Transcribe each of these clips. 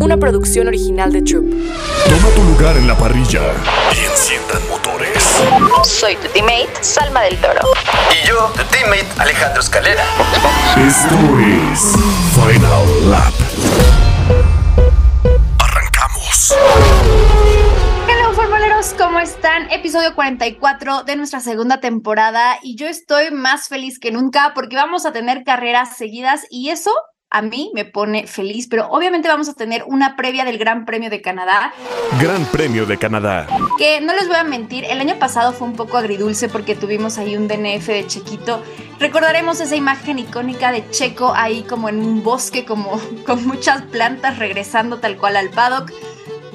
una producción original de Troop. Toma tu lugar en la parrilla y enciendan motores. Soy tu teammate, Salma del Toro. Y yo, tu teammate, Alejandro Escalera. Esto es Final Lap. Arrancamos. Hello, formuleros, ¿cómo están? Episodio 44 de nuestra segunda temporada y yo estoy más feliz que nunca porque vamos a tener carreras seguidas y eso a mí me pone feliz, pero obviamente vamos a tener una previa del Gran Premio de Canadá. Gran Premio de Canadá. Que no les voy a mentir, el año pasado fue un poco agridulce porque tuvimos ahí un DNF de Chequito. Recordaremos esa imagen icónica de Checo ahí como en un bosque, como con muchas plantas regresando tal cual al paddock.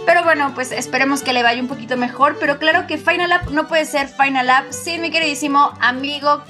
Pero bueno, pues esperemos que le vaya un poquito mejor. Pero claro que Final Lap no puede ser Final Lap sin mi queridísimo amigo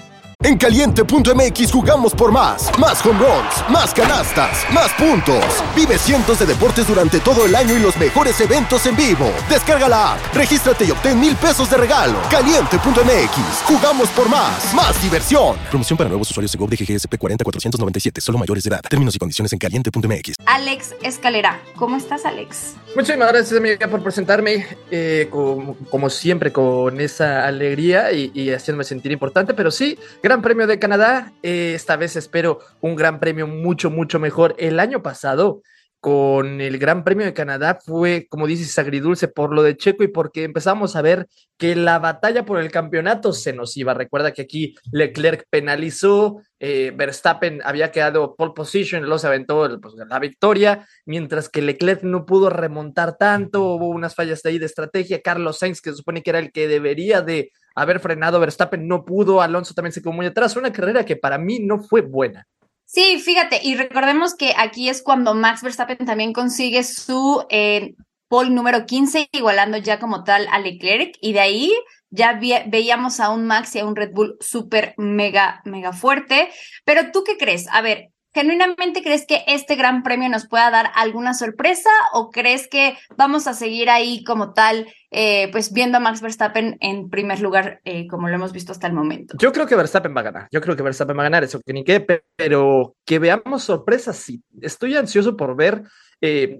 en caliente.mx jugamos por más. Más home runs, más canastas, más puntos. Vive cientos de deportes durante todo el año y los mejores eventos en vivo. Descarga la app, regístrate y obtén mil pesos de regalo. Caliente.mx, jugamos por más. Más diversión. Promoción para nuevos usuarios de GOV de GGSP 40497, solo mayores de edad. Términos y condiciones en caliente.mx. Alex Escalera, ¿cómo estás, Alex? Muchísimas gracias, amiga, por presentarme. Eh, como, siempre, con esa alegría y, y haciéndome sentir importante, pero sí Gran Premio de Canadá. Eh, esta vez espero un Gran Premio mucho, mucho mejor. El año pasado, con el Gran Premio de Canadá, fue, como dices, agridulce por lo de Checo y porque empezamos a ver que la batalla por el campeonato se nos iba. Recuerda que aquí Leclerc penalizó, eh, Verstappen había quedado pole position, luego se aventó pues, la victoria, mientras que Leclerc no pudo remontar tanto, hubo unas fallas de ahí de estrategia. Carlos Sainz, que se supone que era el que debería de haber frenado Verstappen, no pudo, Alonso también se quedó muy atrás, una carrera que para mí no fue buena. Sí, fíjate, y recordemos que aquí es cuando Max Verstappen también consigue su eh, pole número 15, igualando ya como tal a Leclerc, y de ahí ya veíamos a un Max y a un Red Bull súper, mega, mega fuerte. Pero tú qué crees? A ver, ¿Genuinamente crees que este gran premio nos pueda dar alguna sorpresa o crees que vamos a seguir ahí como tal, eh, pues viendo a Max Verstappen en primer lugar, eh, como lo hemos visto hasta el momento? Yo creo que Verstappen va a ganar, yo creo que Verstappen va a ganar, eso que ni qué, pero que veamos sorpresas, sí. Estoy ansioso por ver eh,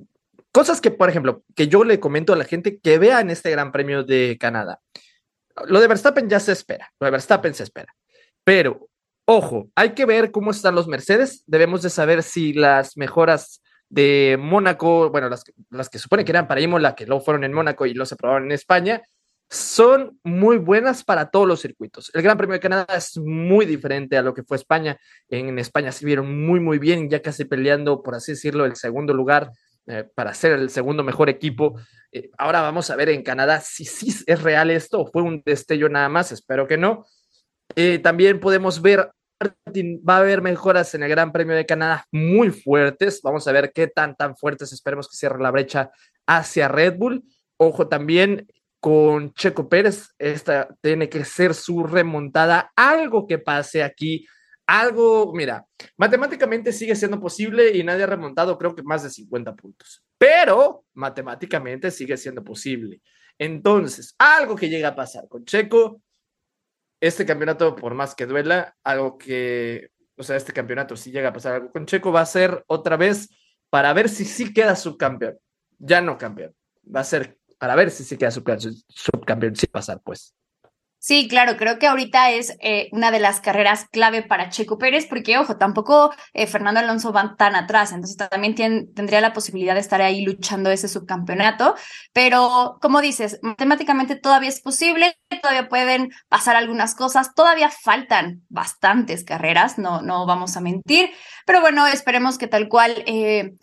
cosas que, por ejemplo, que yo le comento a la gente que vea en este gran premio de Canadá. Lo de Verstappen ya se espera, lo de Verstappen se espera, pero Ojo, hay que ver cómo están los Mercedes. Debemos de saber si las mejoras de Mónaco, bueno, las, las que supone que eran para Imola, que luego fueron en Mónaco y los aprobaron en España, son muy buenas para todos los circuitos. El Gran Premio de Canadá es muy diferente a lo que fue España. En España se vieron muy, muy bien, ya casi peleando, por así decirlo, el segundo lugar eh, para ser el segundo mejor equipo. Eh, ahora vamos a ver en Canadá si sí es real esto o fue un destello nada más, espero que no. Eh, también podemos ver va a haber mejoras en el Gran Premio de Canadá muy fuertes. Vamos a ver qué tan, tan fuertes esperemos que cierre la brecha hacia Red Bull. Ojo también con Checo Pérez, esta tiene que ser su remontada. Algo que pase aquí, algo, mira, matemáticamente sigue siendo posible y nadie ha remontado creo que más de 50 puntos, pero matemáticamente sigue siendo posible. Entonces, algo que llega a pasar con Checo, este campeonato, por más que duela, algo que, o sea, este campeonato, si llega a pasar algo con Checo, va a ser otra vez para ver si sí queda subcampeón. Ya no campeón. Va a ser para ver si sí queda subcampeón, subcampeón, sí pasar, pues. Sí, claro, creo que ahorita es eh, una de las carreras clave para Checo Pérez, porque, ojo, tampoco eh, Fernando Alonso va tan atrás, entonces también tendría la posibilidad de estar ahí luchando ese subcampeonato, pero como dices, matemáticamente todavía es posible, todavía pueden pasar algunas cosas, todavía faltan bastantes carreras, no, no vamos a mentir, pero bueno, esperemos que tal cual... Eh,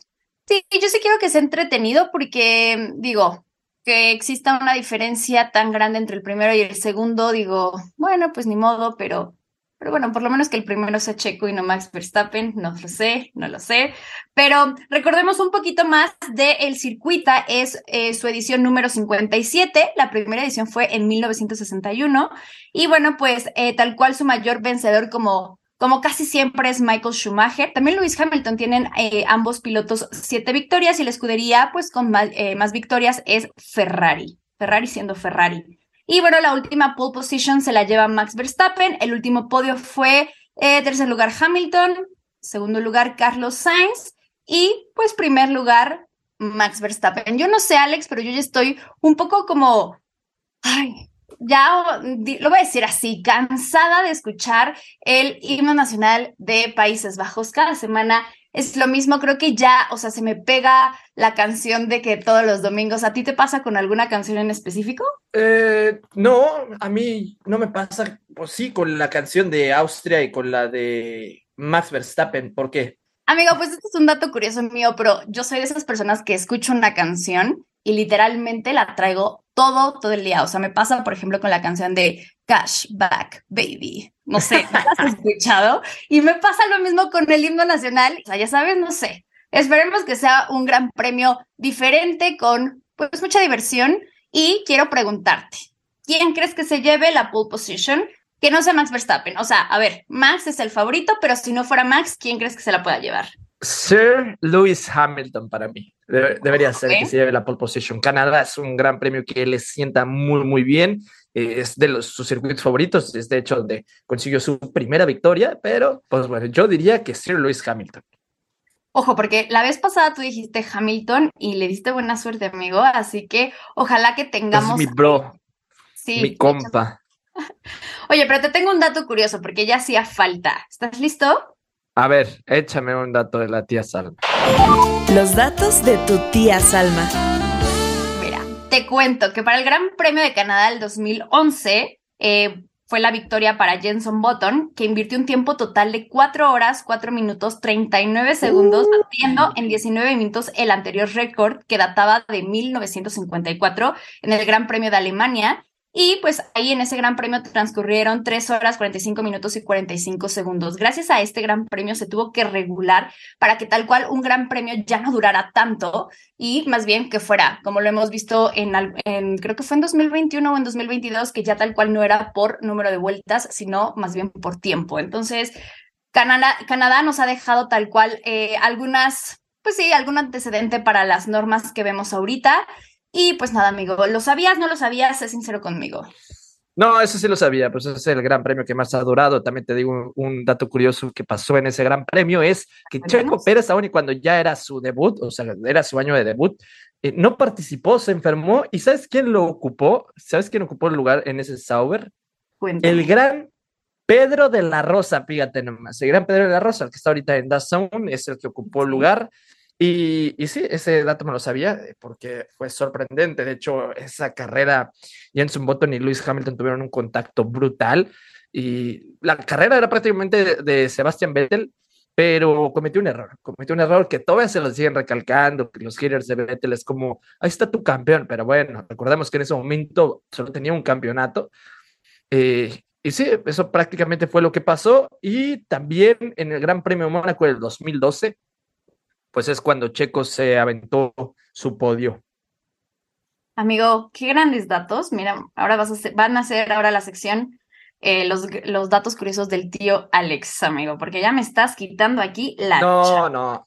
sí, yo sí quiero que sea entretenido porque, digo, que exista una diferencia tan grande entre el primero y el segundo, digo, bueno, pues ni modo, pero, pero bueno, por lo menos que el primero sea Checo y no Max Verstappen, no lo sé, no lo sé. Pero recordemos un poquito más de El Circuita, es eh, su edición número 57, la primera edición fue en 1961, y bueno, pues eh, tal cual su mayor vencedor como como casi siempre es Michael Schumacher. También Lewis Hamilton tienen eh, ambos pilotos siete victorias y la escudería, pues con eh, más, victorias, es Ferrari. Ferrari siendo Ferrari. Y bueno, la última pole position se la lleva Max Verstappen. El último podio fue eh, tercer lugar Hamilton, segundo lugar Carlos Sainz y pues primer lugar Max Verstappen. Yo no sé, Alex, pero yo ya estoy un poco como, ay, ya lo voy a decir así, cansada de escuchar el himno nacional de Países Bajos cada semana. Es lo mismo, creo que ya, o sea, se me pega la canción de que todos los domingos. ¿A ti te pasa con alguna canción en específico? Eh, no, a mí no me pasa, pues sí, con la canción de Austria y con la de Max Verstappen. ¿Por qué? Amigo, pues este es un dato curioso mío, pero yo soy de esas personas que escucho una canción y literalmente la traigo todo, todo el día. O sea, me pasa, por ejemplo, con la canción de Cashback Baby. No sé, ¿la has escuchado? Y me pasa lo mismo con el himno nacional. O sea, ya sabes, no sé. Esperemos que sea un gran premio diferente con pues mucha diversión. Y quiero preguntarte, ¿quién crees que se lleve la pole position? Que no sea Max Verstappen. O sea, a ver, Max es el favorito, pero si no fuera Max, ¿quién crees que se la pueda llevar? Sir Lewis Hamilton para mí. Debería ser que se lleve la pole position. Canadá es un gran premio que le sienta muy, muy bien. Eh, es de los, sus circuitos favoritos. Es de hecho donde consiguió su primera victoria. Pero, pues bueno, yo diría que Sir Lewis Hamilton. Ojo, porque la vez pasada tú dijiste Hamilton y le diste buena suerte, amigo. Así que ojalá que tengamos. Es mi bro. Sí. Mi compa. Oye, pero te tengo un dato curioso porque ya hacía falta. ¿Estás listo? A ver, échame un dato de la tía Salma. Los datos de tu tía Salma. Mira, te cuento que para el Gran Premio de Canadá del 2011 eh, fue la victoria para Jenson Button, que invirtió un tiempo total de 4 horas, 4 minutos, 39 segundos, uh. batiendo en 19 minutos el anterior récord que databa de 1954 en el Gran Premio de Alemania y pues ahí en ese gran premio transcurrieron 3 horas 45 minutos y 45 segundos. Gracias a este gran premio se tuvo que regular para que tal cual un gran premio ya no durara tanto y más bien que fuera, como lo hemos visto en, creo que fue en 2021 o en 2022, que ya tal cual no era por número de vueltas, sino más bien por tiempo. Entonces, Canadá, Canadá nos ha dejado tal cual eh, algunas, pues sí, algún antecedente para las normas que vemos ahorita. Y pues nada, amigo, ¿lo sabías? ¿No lo sabías? Sé sincero conmigo. No, eso sí lo sabía, pues ese es el gran premio que más ha durado. También te digo un, dato curioso que pasó en ese gran premio, es que Checo Pérez, aún y cuando ya era su debut, o sea, era su año de debut, eh, no participó, se enfermó. ¿Y sabes quién lo ocupó? ¿Sabes quién ocupó el lugar en ese Sauber? El gran Pedro de la Rosa, fíjate nomás. El gran Pedro de la Rosa, el que está ahorita en DAZN, es el que ocupó el lugar. Y, y, sí, ese dato me lo sabía eh, porque fue sorprendente. De hecho, esa carrera, Jenson Button y Lewis Hamilton tuvieron un contacto brutal. Y la carrera era prácticamente de, Sebastian Vettel, pero cometió un error. Cometió un error que todavía se lo siguen recalcando, que los hitters de Vettel es como, ahí está tu campeón. Pero bueno, recordemos que en ese momento solo tenía un campeonato. Eh, y sí, eso prácticamente fue lo que pasó. Y también en el Gran Premio Mónaco del 2012 pues es cuando Checo se aventó su podio. Amigo, qué grandes datos. Mira, ahora vas a van a hacer ahora la sección eh, los, los, datos curiosos del tío Alex, amigo, porque ya me estás quitando aquí la no, chamba. No,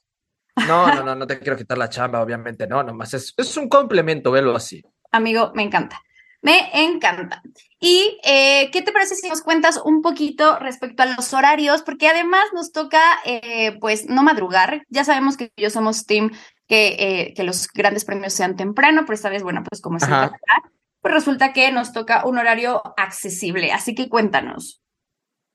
no, no, no, no te quiero quitar la chamba, obviamente, no, nomás es, es un complemento, velo así. Amigo, me encanta. Me encanta. ¿Y eh, qué te parece si nos cuentas un poquito respecto a los horarios? Porque además nos toca, eh, pues, no madrugar. Ya sabemos que yo somos team que, eh, que los grandes premios sean temprano, pero esta vez, bueno, pues como es el pues resulta que nos toca un horario accesible. Así que cuéntanos.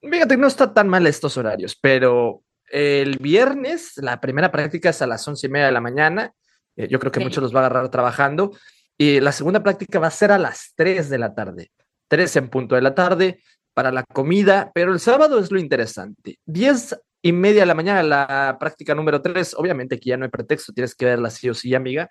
Fíjate, no está tan mal estos horarios, pero el viernes la primera práctica es a las once y media de la mañana. yo creo que muchos los va a agarrar trabajando. Y la segunda práctica va a ser a las 3 de la tarde, 3 en punto de la tarde para la comida, pero el sábado es lo interesante. 10 y media de la mañana la práctica número 3, obviamente que ya no hay pretexto, tienes que verla sí o sí, amiga.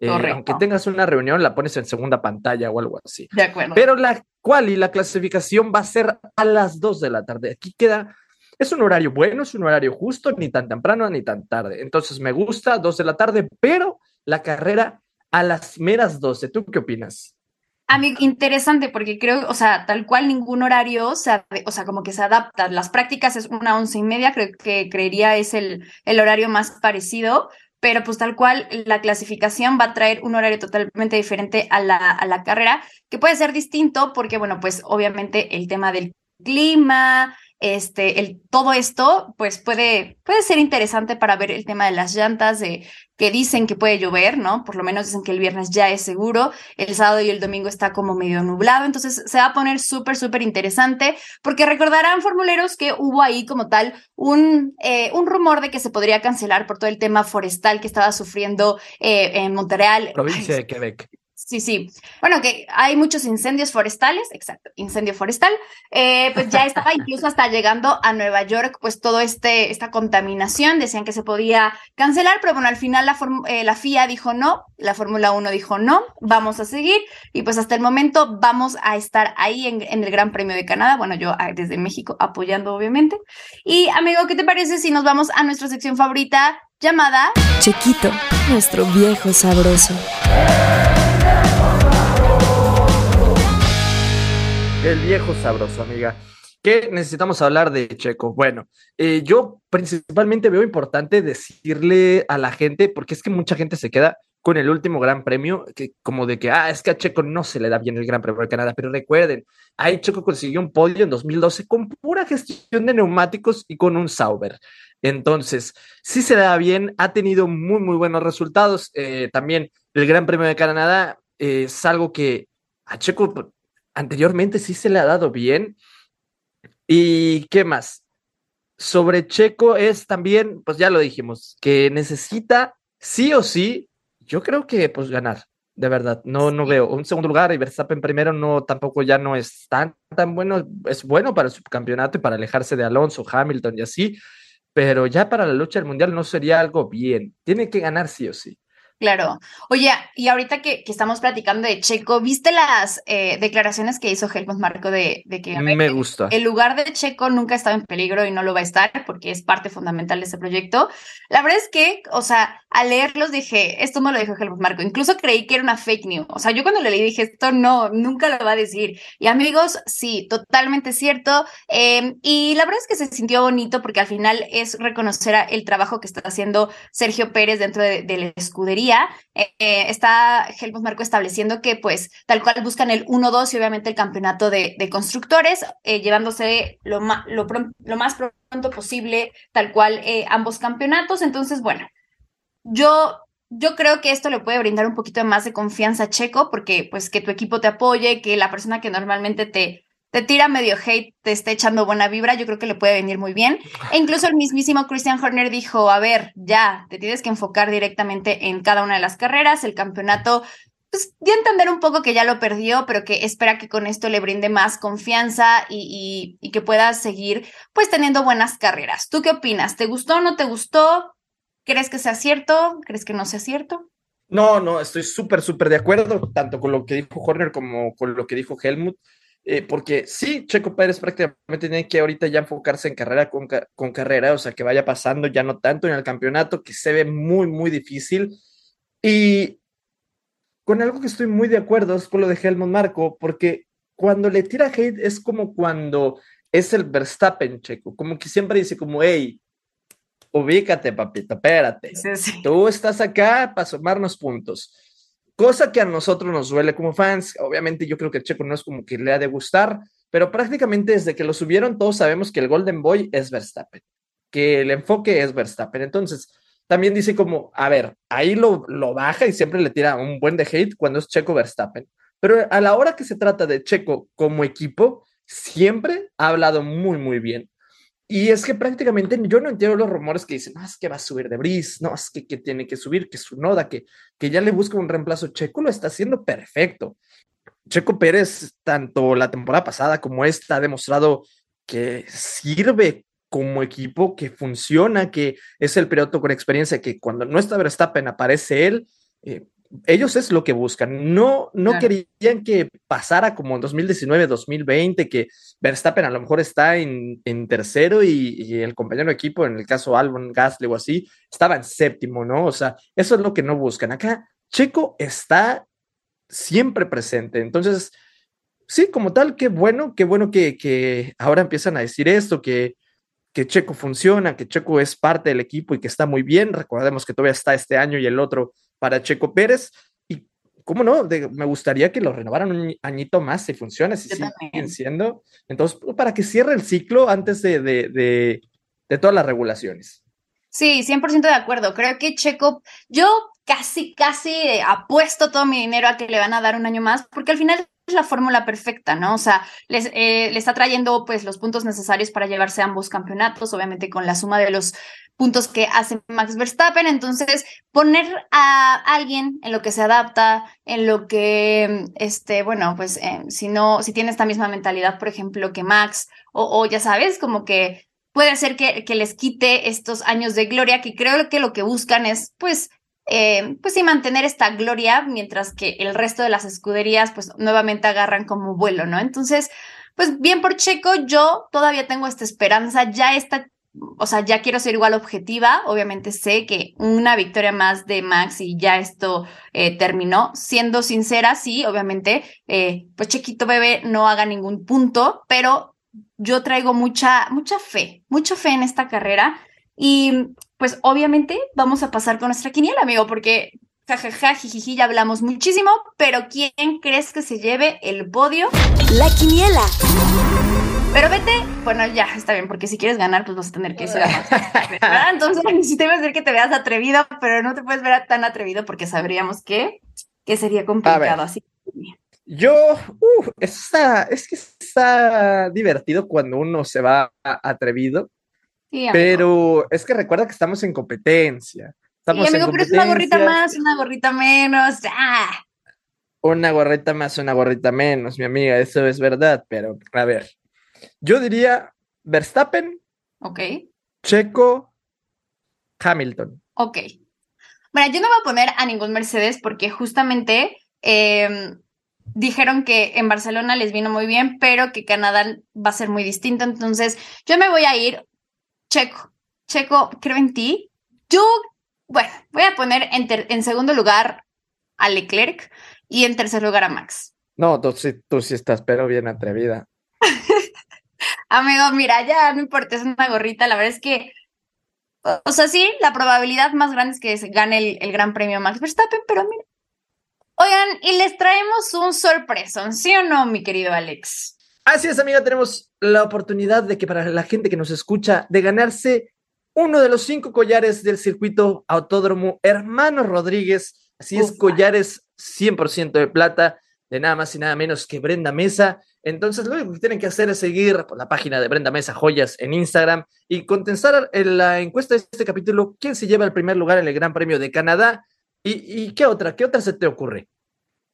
Eh, aunque tengas una reunión, la pones en segunda pantalla o algo así. De acuerdo. Pero la cual y la clasificación va a ser a las 2 de la tarde. Aquí queda, es un horario bueno, es un horario justo, ni tan temprano ni tan tarde. Entonces me gusta 2 de la tarde, pero la carrera a las meras 12. ¿Tú qué opinas? A mí, interesante, porque creo, o sea, tal cual ningún horario, o sea, como que se adapta. Las prácticas es una once y media, creo que creería es el, el horario más parecido, pero pues tal cual la clasificación va a traer un horario totalmente diferente a la, a la carrera, que puede ser distinto porque, bueno, pues obviamente el tema del clima, este, el, todo esto, pues puede, puede ser interesante para ver el tema de las llantas, de que dicen que puede llover, ¿no? Por lo menos dicen que el viernes ya es seguro, el sábado y el domingo está como medio nublado, entonces se va a poner súper, súper interesante, porque recordarán, formuleros, que hubo ahí como tal un, eh, un rumor de que se podría cancelar por todo el tema forestal que estaba sufriendo eh, en Montreal. Provincia de Quebec. Sí, sí. Bueno, que hay muchos incendios forestales, exacto, incendio forestal. Eh, pues ya estaba incluso hasta llegando a Nueva York, pues todo este, esta contaminación, decían que se podía cancelar, pero bueno, al final la, eh, la FIA dijo no, la Fórmula 1 dijo no, vamos a seguir y pues hasta el momento vamos a estar ahí en, el Gran Premio de Canadá, bueno, yo ah, desde México apoyando obviamente. Y amigo, ¿qué te parece si nos vamos a nuestra sección favorita llamada Chequito, nuestro viejo sabroso? El viejo sabroso, amiga. ¿Qué necesitamos hablar de Checo? Bueno, eh, yo principalmente veo importante decirle a la gente, porque es que mucha gente se queda con el último Gran Premio, que como de que, ah, es que a Checo no se le da bien el Gran Premio de Canadá, pero recuerden, ahí Checo consiguió un podio en 2012 con pura gestión de neumáticos y con un Sauber. Entonces, sí se le da bien, ha tenido muy, muy buenos resultados. Eh, también el Gran Premio de Canadá eh, es algo que a Checo anteriormente sí se le ha dado bien. ¿Y qué más? Sobre Checo es también, pues ya lo dijimos, que necesita sí o sí, yo creo que pues ganar, de verdad. No, no veo un segundo lugar y Verstappen primero no, tampoco ya no es tan, tan bueno, es bueno para el subcampeonato y para alejarse de Alonso, Hamilton y así, pero ya para la lucha del mundial no sería algo bien. Tiene que ganar sí o sí. Claro. Oye, y ahorita que, que, estamos platicando de Checo, ¿viste las eh, declaraciones que hizo Helmut Marco de, de que Me gusta. el lugar de Checo nunca estaba en peligro y no lo va a estar porque es parte fundamental de ese proyecto? La verdad es que, o sea, al leerlos dije, esto no lo dijo Helmut Marco, incluso creí que era una fake news. O sea, yo cuando lo leí dije, esto no, nunca lo va a decir. Y amigos, sí, totalmente cierto. Eh, y la verdad es que se sintió bonito porque al final es reconocer el trabajo que está haciendo Sergio Pérez dentro de, de la escudería eh, está Helmut Marco estableciendo que pues tal cual buscan el 1-2 y obviamente el campeonato de, constructores, eh, llevándose lo, más pronto posible tal cual eh, ambos campeonatos. Entonces, bueno, yo... Yo creo que esto le puede brindar un poquito más de confianza a Checo, porque pues que tu equipo te apoye, que la persona que normalmente te, te tira medio hate, te está echando buena vibra, yo creo que le puede venir muy bien. E incluso el mismísimo Christian Horner dijo, a ver, ya, te tienes que enfocar directamente en cada una de las carreras, el campeonato, pues a entender un poco que ya lo perdió, pero que espera que con esto le brinde más confianza y, y, y que pueda seguir pues teniendo buenas carreras. ¿Tú qué opinas? ¿Te gustó o no te gustó? ¿Crees que sea cierto? ¿Crees que no sea cierto? No, no, estoy súper, súper de acuerdo, tanto con lo que dijo Horner como con lo que dijo Helmut. Eh, porque sí, Checo Pérez prácticamente tiene que ahorita ya enfocarse en carrera con, con, carrera, o sea, que vaya pasando ya no tanto en el campeonato, que se ve muy, muy difícil. Y con algo que estoy muy de acuerdo es con lo de Helmut Marco, porque cuando le tira hate es como cuando es el Verstappen, Checo, como que siempre dice como, hey, ubícate, papito, espérate. Sí, sí. Tú estás acá para sumarnos puntos cosa que a nosotros nos duele como fans. Obviamente yo creo que Checo no es como que le ha de gustar, pero prácticamente desde que lo subieron todos sabemos que el Golden Boy es Verstappen, que el enfoque es Verstappen. Entonces, también dice como, a ver, ahí lo, lo baja y siempre le tira un buen de hate cuando es Checo Verstappen. Pero a la hora que se trata de Checo como equipo, siempre ha hablado muy, muy bien. Y es que prácticamente yo no entiendo los rumores que dicen, no, es que va a subir de Brice, no, es que, que, tiene que subir, que su noda, que, que ya le busca un reemplazo. Checo lo está haciendo perfecto. Checo Pérez, tanto la temporada pasada como esta, ha demostrado que sirve como equipo, que funciona, que es el piloto con experiencia, que cuando no está Verstappen aparece él. Eh, ellos es lo que buscan. No, no claro. querían que pasara como en 2019, 2020, que Verstappen a lo mejor está en, en tercero y, y, el compañero de equipo, en el caso Albon, Gasly o así, estaba en séptimo, ¿no? O sea, eso es lo que no buscan. Acá Checo está siempre presente. Entonces, sí, como tal, qué bueno, qué bueno que, que ahora empiezan a decir esto, que, que Checo funciona, que Checo es parte del equipo y que está muy bien. Recordemos que todavía está este año y el otro para Checo Pérez. Y ¿cómo no? me gustaría que lo renovaran un añito más si funciona, si siguen siendo. Entonces, pues, para que cierre el ciclo antes de, de, de, todas las regulaciones. Sí, 100% de acuerdo. Creo que Checo, yo casi, casi apuesto todo mi dinero a que le van a dar un año más, porque al final es la fórmula perfecta, ¿no? O sea, les, eh, le está trayendo pues los puntos necesarios para llevarse ambos campeonatos, obviamente con la suma de los puntos que hace Max Verstappen. Entonces, poner a alguien en lo que se adapta, en lo que, este, bueno, pues eh, si no, si tiene esta misma mentalidad, por ejemplo, que Max, o, ya sabes, como que puede ser que, que, les quite estos años de gloria, que creo que lo que buscan es, pues, eh, pues sí, mantener esta gloria, mientras que el resto de las escuderías, pues, nuevamente agarran como vuelo, ¿no? Entonces, pues bien por Checo, yo todavía tengo esta esperanza, ya esta o sea, ya quiero ser igual objetiva. Obviamente sé que una victoria más de Max y ya esto eh, terminó. Siendo sincera, sí, obviamente, eh, pues Chiquito Bebé no haga ningún punto, pero yo traigo mucha, mucha fe, mucha fe en esta carrera. Y pues obviamente vamos a pasar con nuestra quiniela, amigo, porque jajaja, jijiji, ya hablamos muchísimo, pero ¿quién crees que se lleve el podio? La quiniela. Pero vete, bueno, ya, está bien, porque si quieres ganar, pues vas a tener que ser más. Entonces, sí te que te veas atrevido, pero no te puedes ver tan atrevido porque sabríamos que, que sería complicado así. Yo, uh, está, es que está divertido cuando uno se va atrevido, pero es que recuerda que estamos en competencia. Estamos sí, amigo, pero es una gorrita más, una gorrita menos. ¡Ah! Una gorrita más, una gorrita menos, mi amiga, eso es verdad, pero a ver, yo diría Verstappen. Ok. Checo, Hamilton. Ok. Bueno, yo no voy a poner a ningún Mercedes porque justamente em, dijeron que en Barcelona les vino muy bien, pero que Canadá va a ser muy distinto. Entonces, yo me voy a ir Checo. Checo, creo en ti. Yo, bueno, voy a poner en, en segundo lugar a Leclerc y en tercer lugar a Max. No, tú sí, tú sí estás, pero bien atrevida. Amigo, mira, ya no importa, es una gorrita. La verdad es que, o sea, sí, la probabilidad más grande es que se gane el, Gran Premio Max Verstappen, pero mira. Oigan, y les traemos un sorpresón, ¿sí o no, mi querido Alex? Así es, amiga, tenemos la oportunidad de que para la gente que nos escucha, de ganarse uno de los cinco collares del circuito autódromo Hermano Rodríguez. Así es, collares 100% de plata, de nada más y nada menos que Brenda Mesa. Entonces, lo único que tienen que hacer es seguir la página de Brenda Mesa Joyas en Instagram y contestar en la encuesta de este capítulo quién se lleva el primer lugar en el Gran Premio de Canadá. ¿Y, qué otra? ¿Qué otra se te ocurre?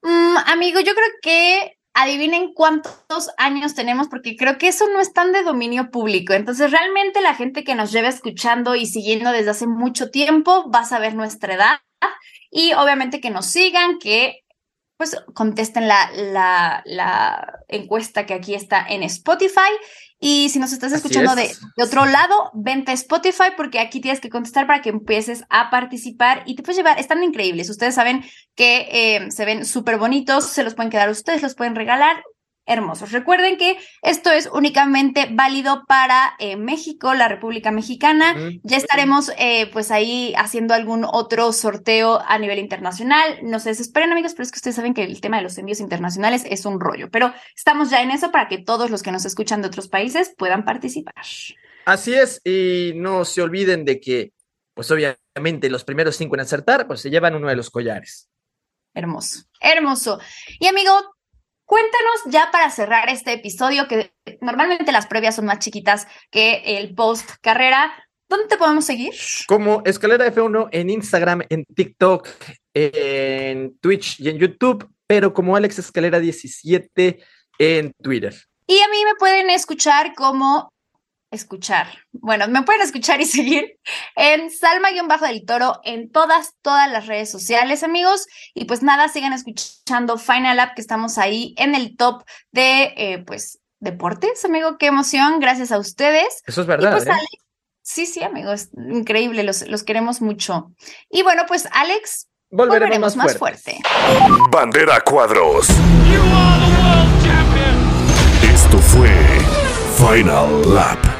Mm, amigo, yo creo que adivinen cuántos años tenemos, porque creo que eso no es tan de dominio público. Entonces, realmente la gente que nos lleva escuchando y siguiendo desde hace mucho tiempo va a saber nuestra edad. Y obviamente que nos sigan, que pues contesten la, la, la, encuesta que aquí está en Spotify. Y si nos estás escuchando de, otro lado, vente a Spotify porque aquí tienes que contestar para que empieces a participar y te puedes llevar, están increíbles. Ustedes saben que eh, se ven súper bonitos, se los pueden quedar ustedes, los pueden regalar hermosos. Recuerden que esto es únicamente válido para eh, México, la República Mexicana. Ya estaremos eh, pues ahí haciendo algún otro sorteo a nivel internacional. No se desesperen amigos, pero es que ustedes saben que el tema de los envíos internacionales es un rollo, pero estamos ya en eso para que todos los que nos escuchan de otros países puedan participar. Así es, y no se olviden de que, pues obviamente los primeros cinco en acertar, pues se llevan uno de los collares. Hermoso, hermoso. Y amigo, Cuéntanos ya para cerrar este episodio, que normalmente las previas son más chiquitas que el post carrera. ¿Dónde te podemos seguir? Como Escalera F1 en Instagram, en TikTok, en Twitch y en YouTube, pero como Alex Escalera 17 en Twitter. Y a mí me pueden escuchar como escuchar. Bueno, me pueden escuchar y seguir en Salma-del Toro en todas, todas las redes sociales, amigos. Y pues nada, sigan escuchando Final Up, que estamos ahí en el top de, eh, pues, deportes, amigo. Qué emoción, gracias a ustedes. Eso es verdad. Pues, ¿eh? sí, sí, amigos, increíble, los, los queremos mucho. Y bueno, pues, Alex, volveremos, más, fuerte. Bandera Cuadros. Esto fue Final Lap